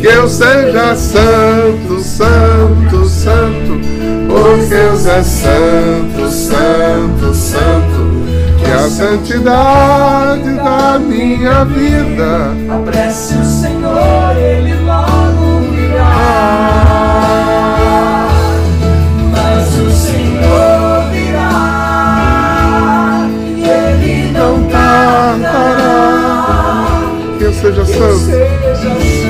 Que eu seja santo, santo, santo. Porque Deus é santo, santo, santo. Que a santidade da minha vida Apresse o seja Que eu santo. seja santo, santo,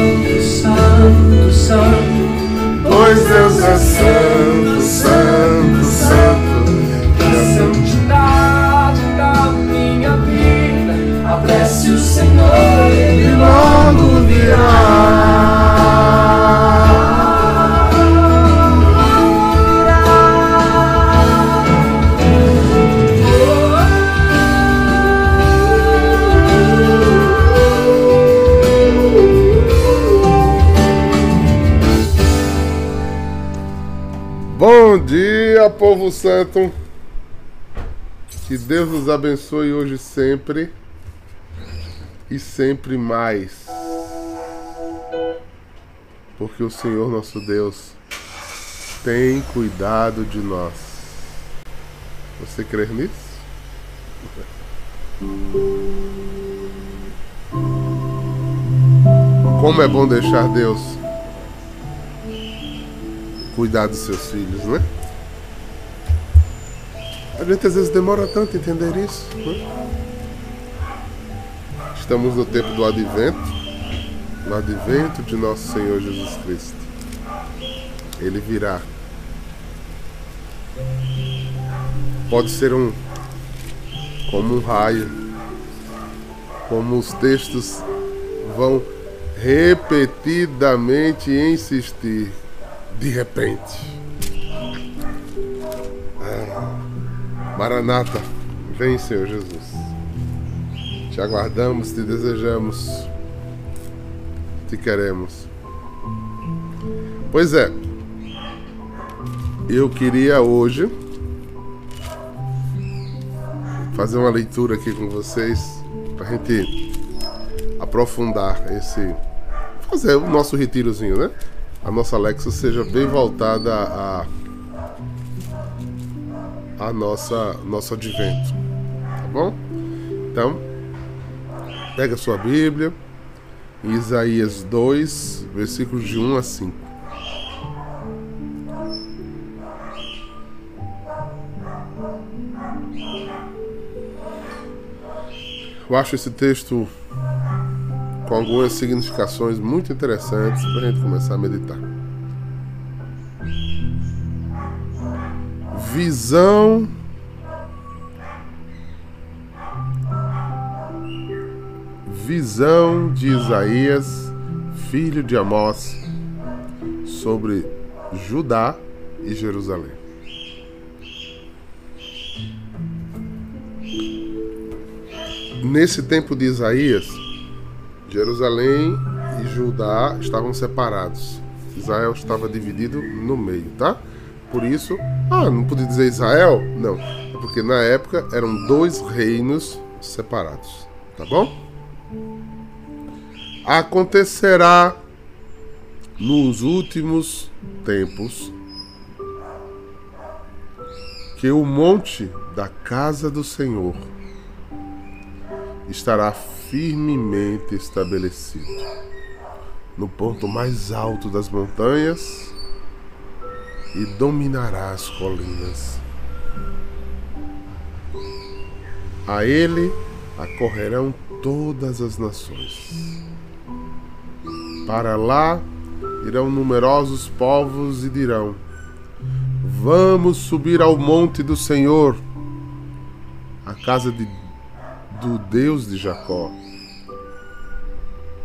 povo santo. Que Deus nos abençoe hoje sempre e sempre mais. Porque o Senhor nosso Deus tem cuidado de nós. Você crê nisso? Como é bom deixar Deus cuidar dos seus filhos, né? A gente às vezes demora tanto entender isso. Né? Estamos no tempo do advento, no advento de nosso Senhor Jesus Cristo. Ele virá. Pode ser um como um raio, como os textos vão repetidamente insistir de repente. Maranata, vem Senhor Jesus. Te aguardamos, te desejamos, te queremos. Pois é, eu queria hoje fazer uma leitura aqui com vocês para a gente aprofundar esse. fazer o nosso retirozinho, né? a nossa Alexa seja bem voltada a, a nossa nosso advento, tá bom? Então, pega sua Bíblia, Isaías 2, versículos de 1 a 5. Eu acho esse texto com algumas significações muito interessantes para a gente começar a meditar. Visão Visão de Isaías, filho de Amós, sobre Judá e Jerusalém. Nesse tempo de Isaías, Jerusalém e Judá estavam separados. Israel estava dividido no meio, tá? Por isso. Ah, não podia dizer Israel? Não. É porque na época eram dois reinos separados. Tá bom? Acontecerá nos últimos tempos que o monte da casa do Senhor estará firmemente estabelecido no ponto mais alto das montanhas e dominará as colinas. A ele acorrerão todas as nações. Para lá irão numerosos povos e dirão: Vamos subir ao monte do Senhor, a casa de, do Deus de Jacó,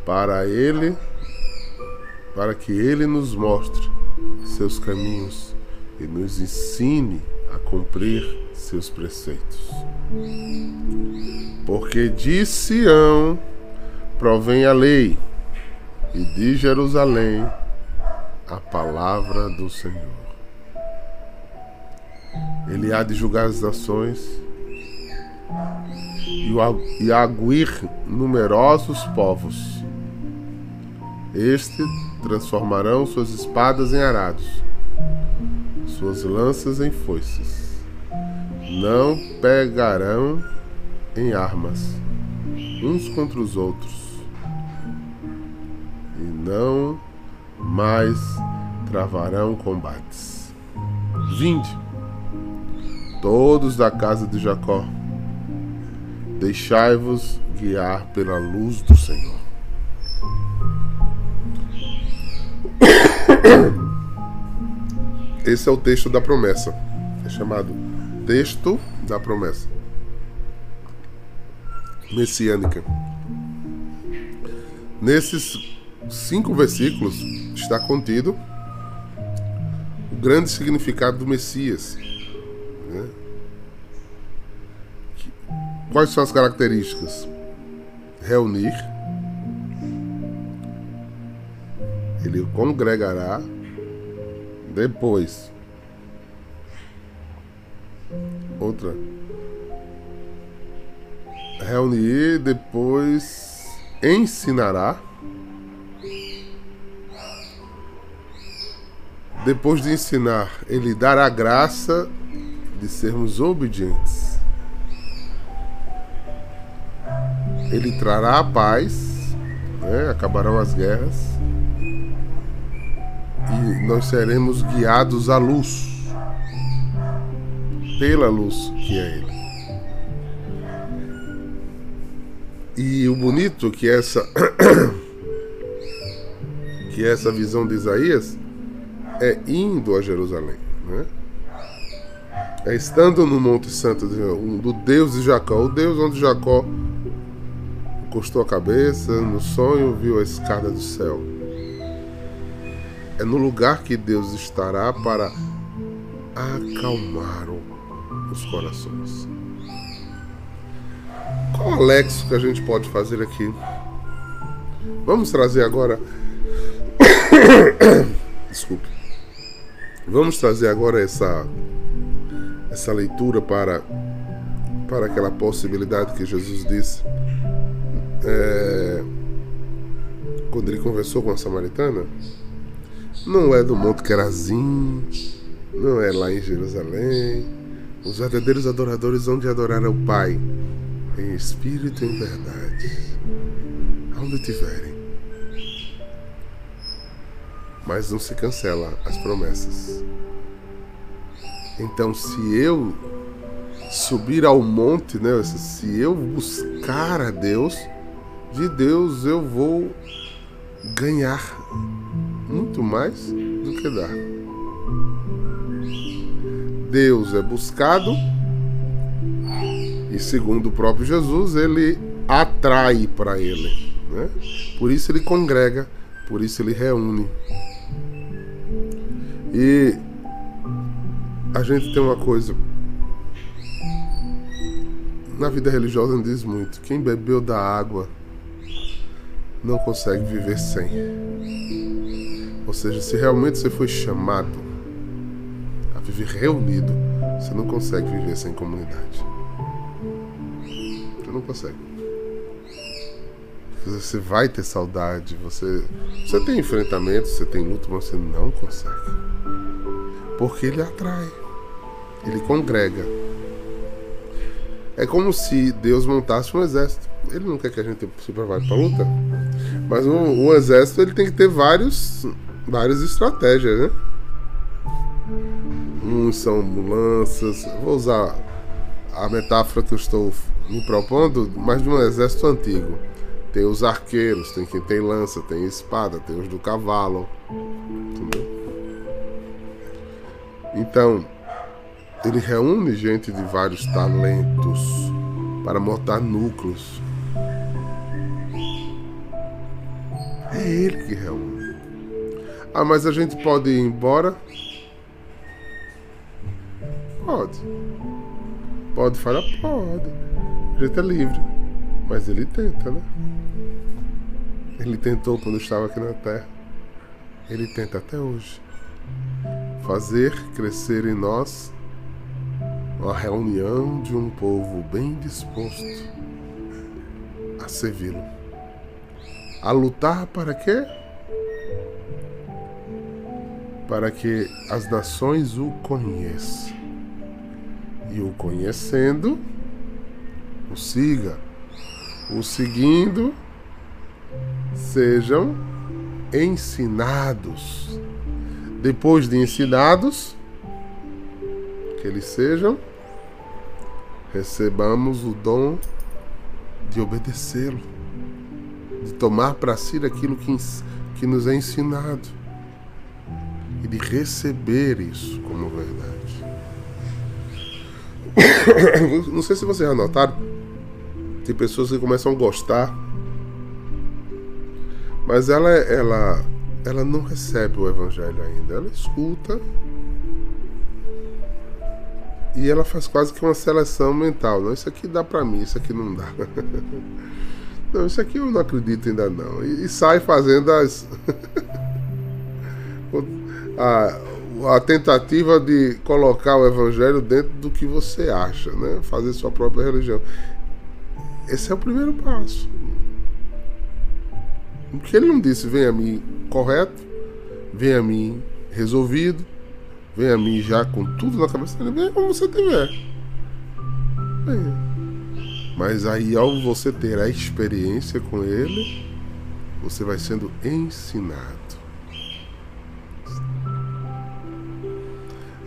para ele, para que ele nos mostre seus caminhos e nos ensine a cumprir seus preceitos. Porque de Sião provém a lei, e de Jerusalém a palavra do Senhor. Ele há de julgar as nações e aguir numerosos povos. Este transformarão suas espadas em arados, suas lanças em foices. Não pegarão em armas uns contra os outros, e não mais travarão combates. Vinde, todos da casa de Jacó, deixai-vos guiar pela luz do Senhor. Esse é o texto da promessa. É chamado texto da promessa messiânica. Nesses cinco versículos está contido o grande significado do Messias. Né? Quais são as características? Reunir, ele congregará, depois, outra, reunir, depois ensinará. Depois de ensinar, ele dará a graça de sermos obedientes. Ele trará a paz, né? acabarão as guerras, nós seremos guiados à luz, pela luz que é Ele. E o bonito que essa que essa visão de Isaías é indo a Jerusalém, né? É estando no Monte Santo do Deus de Jacó, o Deus onde Jacó encostou a cabeça, no sonho viu a escada do céu. É no lugar que Deus estará para acalmar os corações. Qual o Alexo que a gente pode fazer aqui? Vamos trazer agora. Desculpe. Vamos trazer agora essa essa leitura para para aquela possibilidade que Jesus disse é, quando ele conversou com a samaritana. Não é do Monte Kerazim, não é lá em Jerusalém. Os verdadeiros adoradores vão de adorar ao Pai em espírito e em verdade, aonde tiverem. Mas não se cancela as promessas. Então, se eu subir ao monte, né, se eu buscar a Deus, de Deus eu vou ganhar muito mais do que dar. Deus é buscado e segundo o próprio Jesus, ele atrai para ele. Né? Por isso ele congrega, por isso ele reúne. E a gente tem uma coisa. Na vida religiosa diz muito. Quem bebeu da água não consegue viver sem. Ou seja, se realmente você foi chamado a viver reunido, você não consegue viver sem comunidade. Você não consegue. Você vai ter saudade, você, você tem enfrentamento, você tem luta, mas você não consegue. Porque ele atrai, ele congrega. É como se Deus montasse um exército. Ele não quer que a gente se prepare para luta, mas um, um exército ele tem que ter vários, várias estratégias, né? Uns são lanças. Vou usar a metáfora que eu estou me propondo, mas de um exército antigo. Tem os arqueiros, tem quem tem lança, tem espada, tem os do cavalo. Entendeu? Então, ele reúne gente de vários talentos para montar núcleos. É ele que reúne. Ah, mas a gente pode ir embora? Pode. Pode falar? Pode. A gente é livre. Mas ele tenta, né? Ele tentou quando estava aqui na Terra. Ele tenta até hoje. Fazer crescer em nós uma reunião de um povo bem disposto a servi-lo. A lutar para quê? Para que as nações o conheçam e o conhecendo, o siga. O seguindo, sejam ensinados. Depois de ensinados, que eles sejam, recebamos o dom de obedecê-lo, de tomar para si aquilo que, que nos é ensinado de receber isso como verdade. Não sei se vocês já notaram. Tem pessoas que começam a gostar. Mas ela, ela, ela não recebe o evangelho ainda. Ela escuta. E ela faz quase que uma seleção mental. Não, isso aqui dá pra mim, isso aqui não dá. Não, isso aqui eu não acredito ainda não. E, e sai fazendo as. a, a tentativa de colocar o evangelho dentro do que você acha, né? Fazer sua própria religião. Esse é o primeiro passo. Porque ele não disse, vem a mim correto, vem a mim resolvido, vem a mim já com tudo na cabeça, ele vem como você tiver. Venha. Mas aí, ao você ter a experiência com ele, você vai sendo ensinado.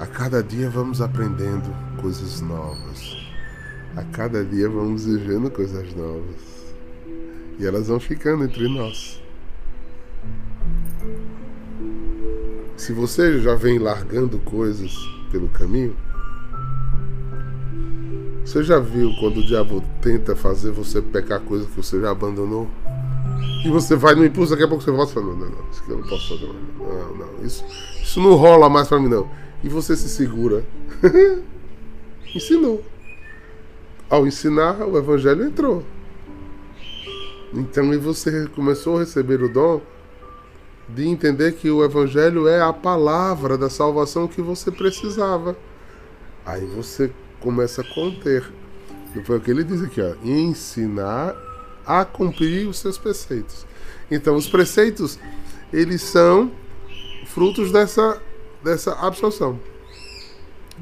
A cada dia vamos aprendendo coisas novas. A cada dia vamos vivendo coisas novas. E elas vão ficando entre nós. Se você já vem largando coisas pelo caminho, você já viu quando o diabo tenta fazer você pecar coisas que você já abandonou? E você vai no impulso, daqui a pouco você volta e fala, não, não, não, isso aqui eu não posso fazer mais. Não, não, isso, isso não rola mais pra mim não e você se segura. Ensinou. Ao ensinar, o evangelho entrou. Então, e você começou a receber o dom de entender que o evangelho é a palavra da salvação que você precisava. Aí você começa a conter. E foi o que ele diz aqui, ó, ensinar a cumprir os seus preceitos. Então, os preceitos, eles são frutos dessa dessa absorção.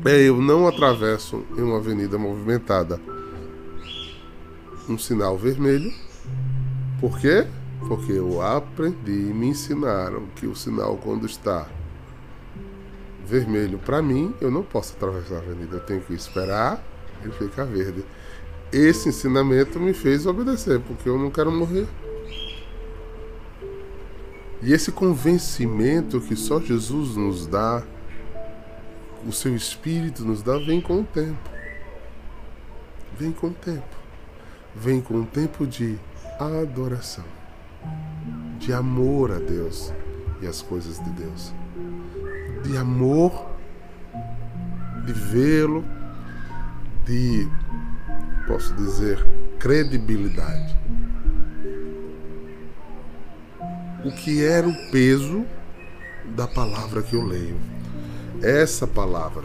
É, eu não atravesso em uma avenida movimentada um sinal vermelho. Por quê? Porque eu aprendi, me ensinaram que o sinal quando está vermelho para mim, eu não posso atravessar a avenida, eu tenho que esperar ele ficar verde. Esse ensinamento me fez obedecer, porque eu não quero morrer. E esse convencimento que só Jesus nos dá, o seu Espírito nos dá, vem com o tempo. Vem com o tempo. Vem com o tempo de adoração, de amor a Deus e as coisas de Deus, de amor, de vê-lo, de, posso dizer, credibilidade o que era o peso da palavra que eu leio. essa palavra.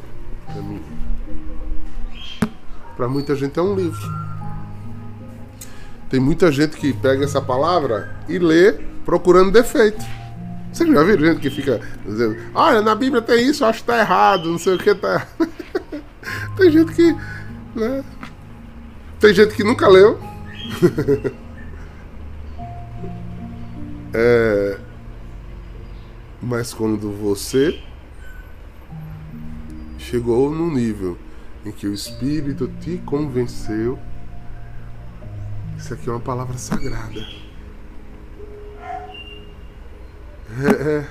Para muita gente é um livro. Tem muita gente que pega essa palavra e lê procurando defeito. Vocês já viram gente que fica dizendo, olha, na Bíblia tem isso, acho que tá errado, não sei o que tá. tem gente que. Né? Tem gente que nunca leu. é... Mas quando você chegou no nível em que o Espírito te convenceu, isso aqui é uma palavra sagrada. É, é,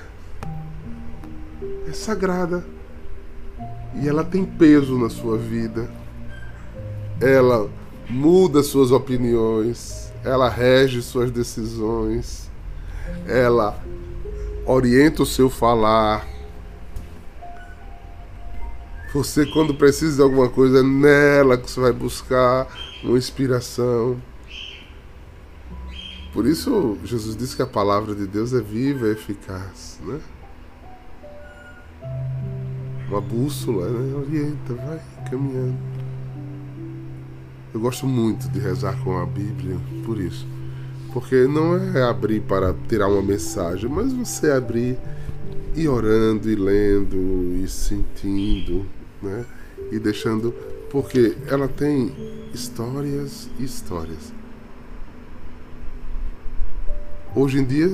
é sagrada. E ela tem peso na sua vida. Ela muda suas opiniões. Ela rege suas decisões. Ela orienta o seu falar. Você, quando precisa de alguma coisa, é nela que você vai buscar uma inspiração. Por isso, Jesus disse que a palavra de Deus é viva e eficaz, né? Uma bússola, né? Orienta, vai caminhando. Eu gosto muito de rezar com a Bíblia, por isso. Porque não é abrir para tirar uma mensagem, mas você abrir e orando e lendo e sentindo, né? E deixando. Porque ela tem histórias e histórias. Hoje em dia,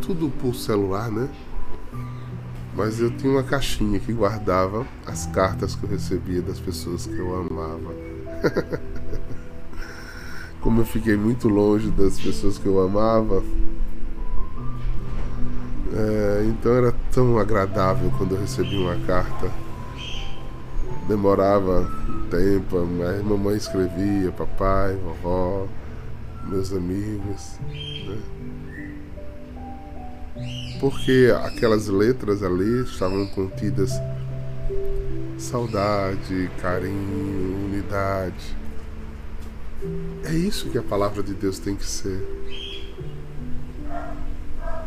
tudo por celular, né? Mas eu tinha uma caixinha que guardava as cartas que eu recebia das pessoas que eu amava. Como eu fiquei muito longe das pessoas que eu amava, é, então era tão agradável quando eu recebia uma carta. Demorava um tempo, mas mamãe escrevia, papai, vovó, meus amigos. Né? Porque aquelas letras ali estavam contidas saudade, carinho, unidade. É isso que a palavra de Deus tem que ser.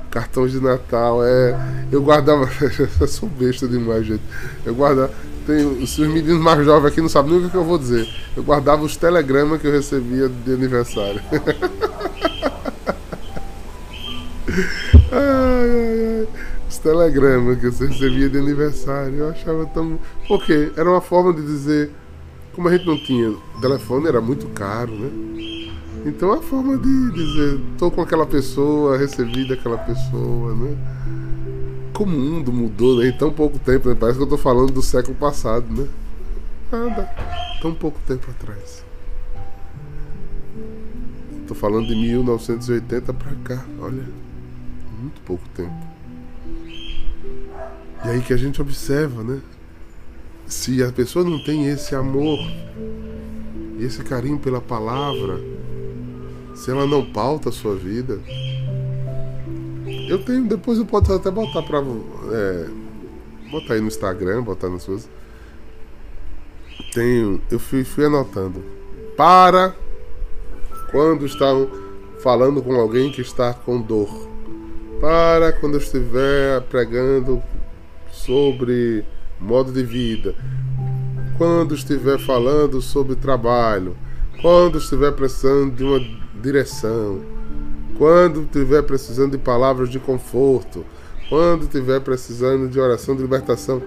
Cartões de Natal é. Eu guardava. eu sou besta demais, gente. Eu guardava. Tem, os meninos mais jovens aqui não sabem nem o que eu vou dizer. Eu guardava os telegramas que eu recebia de aniversário. ai, ai, ai. Os telegramas que você recebia de aniversário. Eu achava tão. Porque era uma forma de dizer como a gente não tinha telefone, era muito caro, né? Então a forma de dizer, tô com aquela pessoa, recebi daquela pessoa, né? Como o mundo mudou né? em tão pouco tempo, né? Parece que eu tô falando do século passado, né? Nada, tão pouco tempo atrás. Tô falando de 1980 pra cá, olha, muito pouco tempo. E aí que a gente observa, né? Se a pessoa não tem esse amor, esse carinho pela palavra, se ela não pauta a sua vida, eu tenho, depois eu posso até botar para é, botar aí no Instagram, botar nas suas. Tenho, eu fui, fui anotando. Para quando estão falando com alguém que está com dor. Para quando eu estiver pregando sobre modo de vida, quando estiver falando sobre trabalho, quando estiver precisando de uma direção, quando estiver precisando de palavras de conforto, quando estiver precisando de oração de libertação.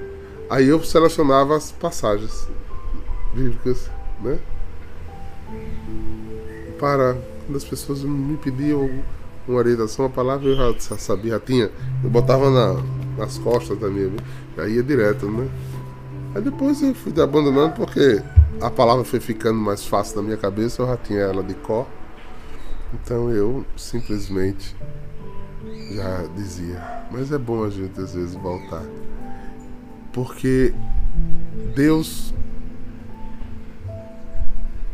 Aí eu selecionava as passagens bíblicas, né? Para quando as pessoas me pediam uma orientação, a palavra eu já sabia, já tinha. Eu botava na, nas costas da minha Aí ia direto, né? Aí depois eu fui abandonando porque a palavra foi ficando mais fácil na minha cabeça, eu já tinha ela de cor. Então eu simplesmente já dizia. Mas é bom a gente às vezes voltar. Porque Deus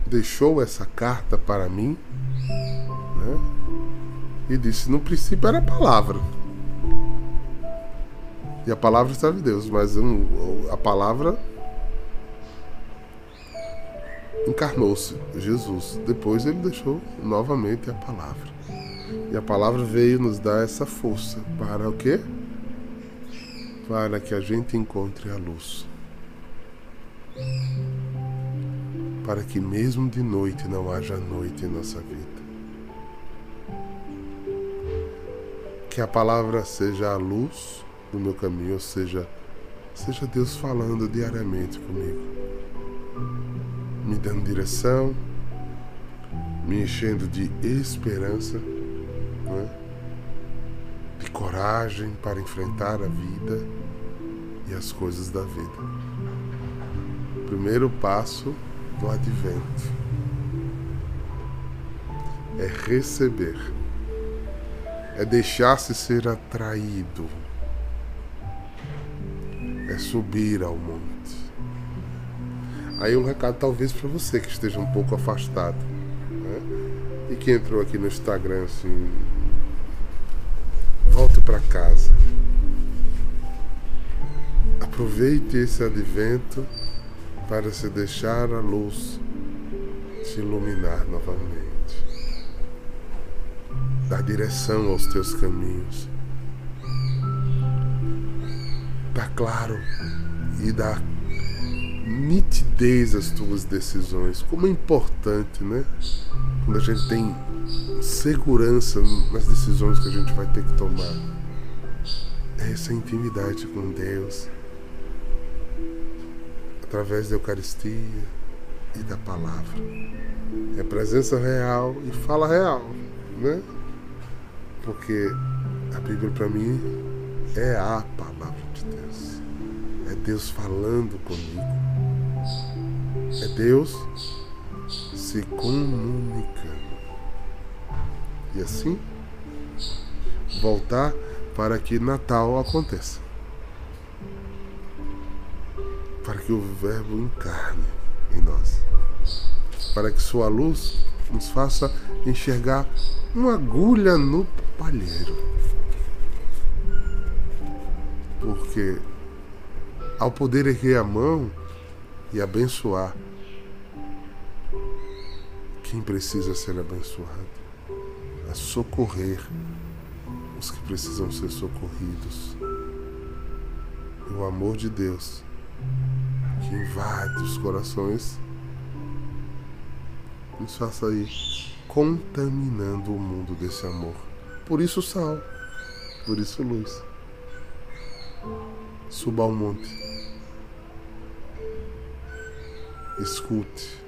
deixou essa carta para mim, né? E disse: no princípio era a palavra. E a palavra está de Deus, mas a palavra encarnou-se, Jesus. Depois ele deixou novamente a palavra. E a palavra veio nos dar essa força para o quê? para que a gente encontre a luz. Para que mesmo de noite não haja noite em nossa vida. Que a palavra seja a luz do meu caminho, ou seja, seja Deus falando diariamente comigo, me dando direção, me enchendo de esperança, né? de coragem para enfrentar a vida e as coisas da vida. Primeiro passo do advento é receber, é deixar-se ser atraído, é subir ao monte. Aí um recado talvez para você que esteja um pouco afastado né? e que entrou aqui no Instagram assim, volte para casa. Aproveite esse advento para se deixar a luz te iluminar novamente. Dar direção aos teus caminhos. Claro e dar nitidez às tuas decisões. Como é importante, né? Quando a gente tem segurança nas decisões que a gente vai ter que tomar. É essa intimidade com Deus através da Eucaristia e da palavra. É presença real e fala real, né? Porque a Bíblia para mim é a palavra de Deus. É Deus falando comigo. É Deus se comunicando. E assim voltar para que Natal aconteça para que o Verbo encarne em nós, para que Sua luz nos faça enxergar uma agulha no palheiro. Porque ao poder erguer a mão e abençoar quem precisa ser abençoado, a socorrer os que precisam ser socorridos. O amor de Deus que invade os corações, nos faça ir contaminando o mundo desse amor. Por isso sal, por isso luz. Suba ao monte. Escute.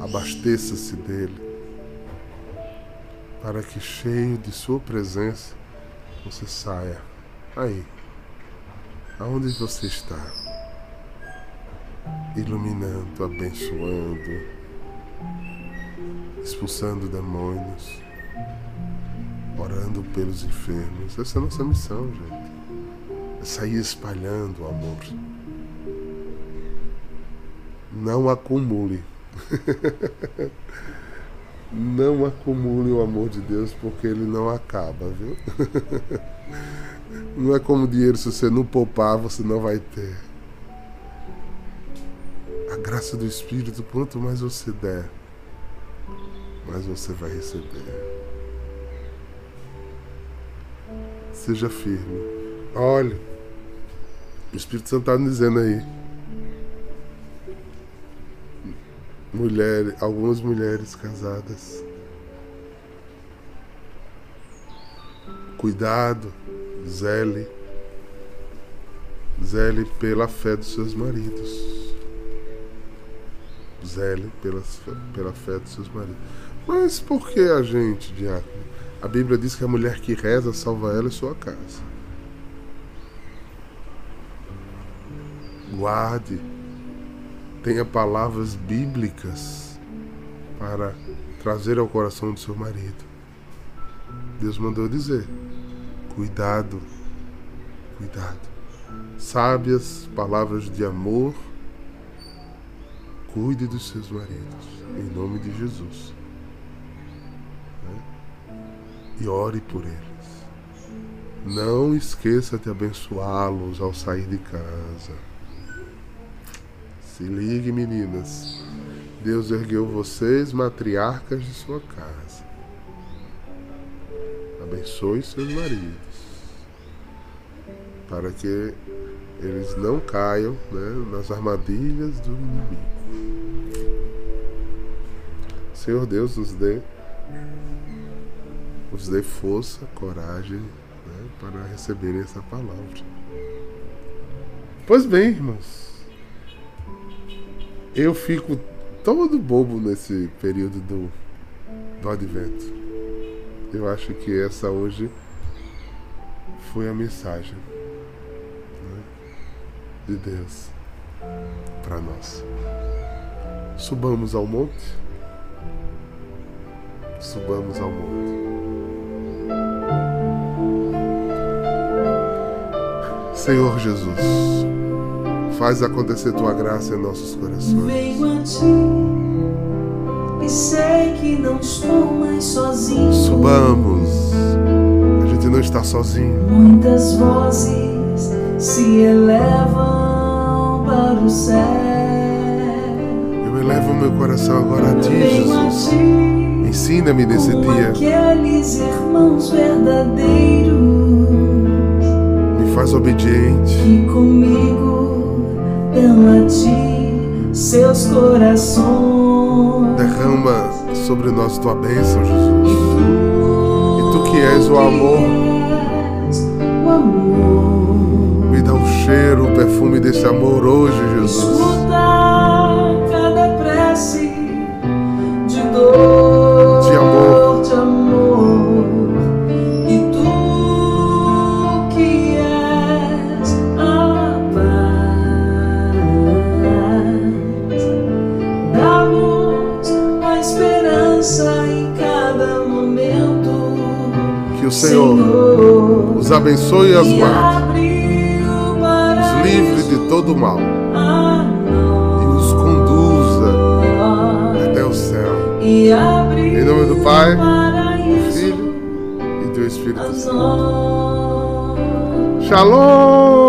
Abasteça-se dele. Para que cheio de sua presença você saia. Aí. Aonde você está? iluminando, abençoando, expulsando demônios, orando pelos enfermos. Essa é a nossa missão, gente. Sair espalhando o amor. Não acumule. não acumule o amor de Deus porque ele não acaba, viu? não é como dinheiro, se você não poupar, você não vai ter a graça do Espírito, quanto mais você der, mais você vai receber. Seja firme. Olha, o Espírito Santo está dizendo aí. Mulheres, algumas mulheres casadas. Cuidado, zele. Zele pela fé dos seus maridos zele pela, pela fé dos seus maridos. Mas por que a gente, diácono? A Bíblia diz que a mulher que reza salva ela e sua casa. Guarde, tenha palavras bíblicas para trazer ao coração do seu marido. Deus mandou dizer: cuidado, cuidado. Sábias palavras de amor Cuide dos seus maridos, em nome de Jesus. Né? E ore por eles. Não esqueça de abençoá-los ao sair de casa. Se ligue, meninas. Deus ergueu vocês matriarcas de sua casa. Abençoe seus maridos. para que eles não caiam né, nas armadilhas do inimigo. Senhor Deus, nos dê, nos dê força, coragem né, para receber essa palavra. Pois bem, irmãos, eu fico todo bobo nesse período do, do advento. Eu acho que essa hoje foi a mensagem né, de Deus para nós. Subamos ao monte. Subamos ao monte. Senhor Jesus, faz acontecer tua graça em nossos corações. Venho a ti e sei que não estou mais sozinho. Subamos. A gente não está sozinho. Muitas vozes se elevam para o céu. Eu elevo meu coração agora a ti, Jesus. Ensina-me nesse dia. aqueles irmãos verdadeiros Me faz obediente. que comigo dão a ti seus corações. Derrama sobre nós tua bênção, Jesus. E tu que és o amor, O amor. me dá o cheiro, o perfume desse amor hoje, Jesus. Abençoe e as guarde, os livre de todo mal e os conduza até o céu. Em nome do Pai, do Filho e do Espírito Santo. Shalom!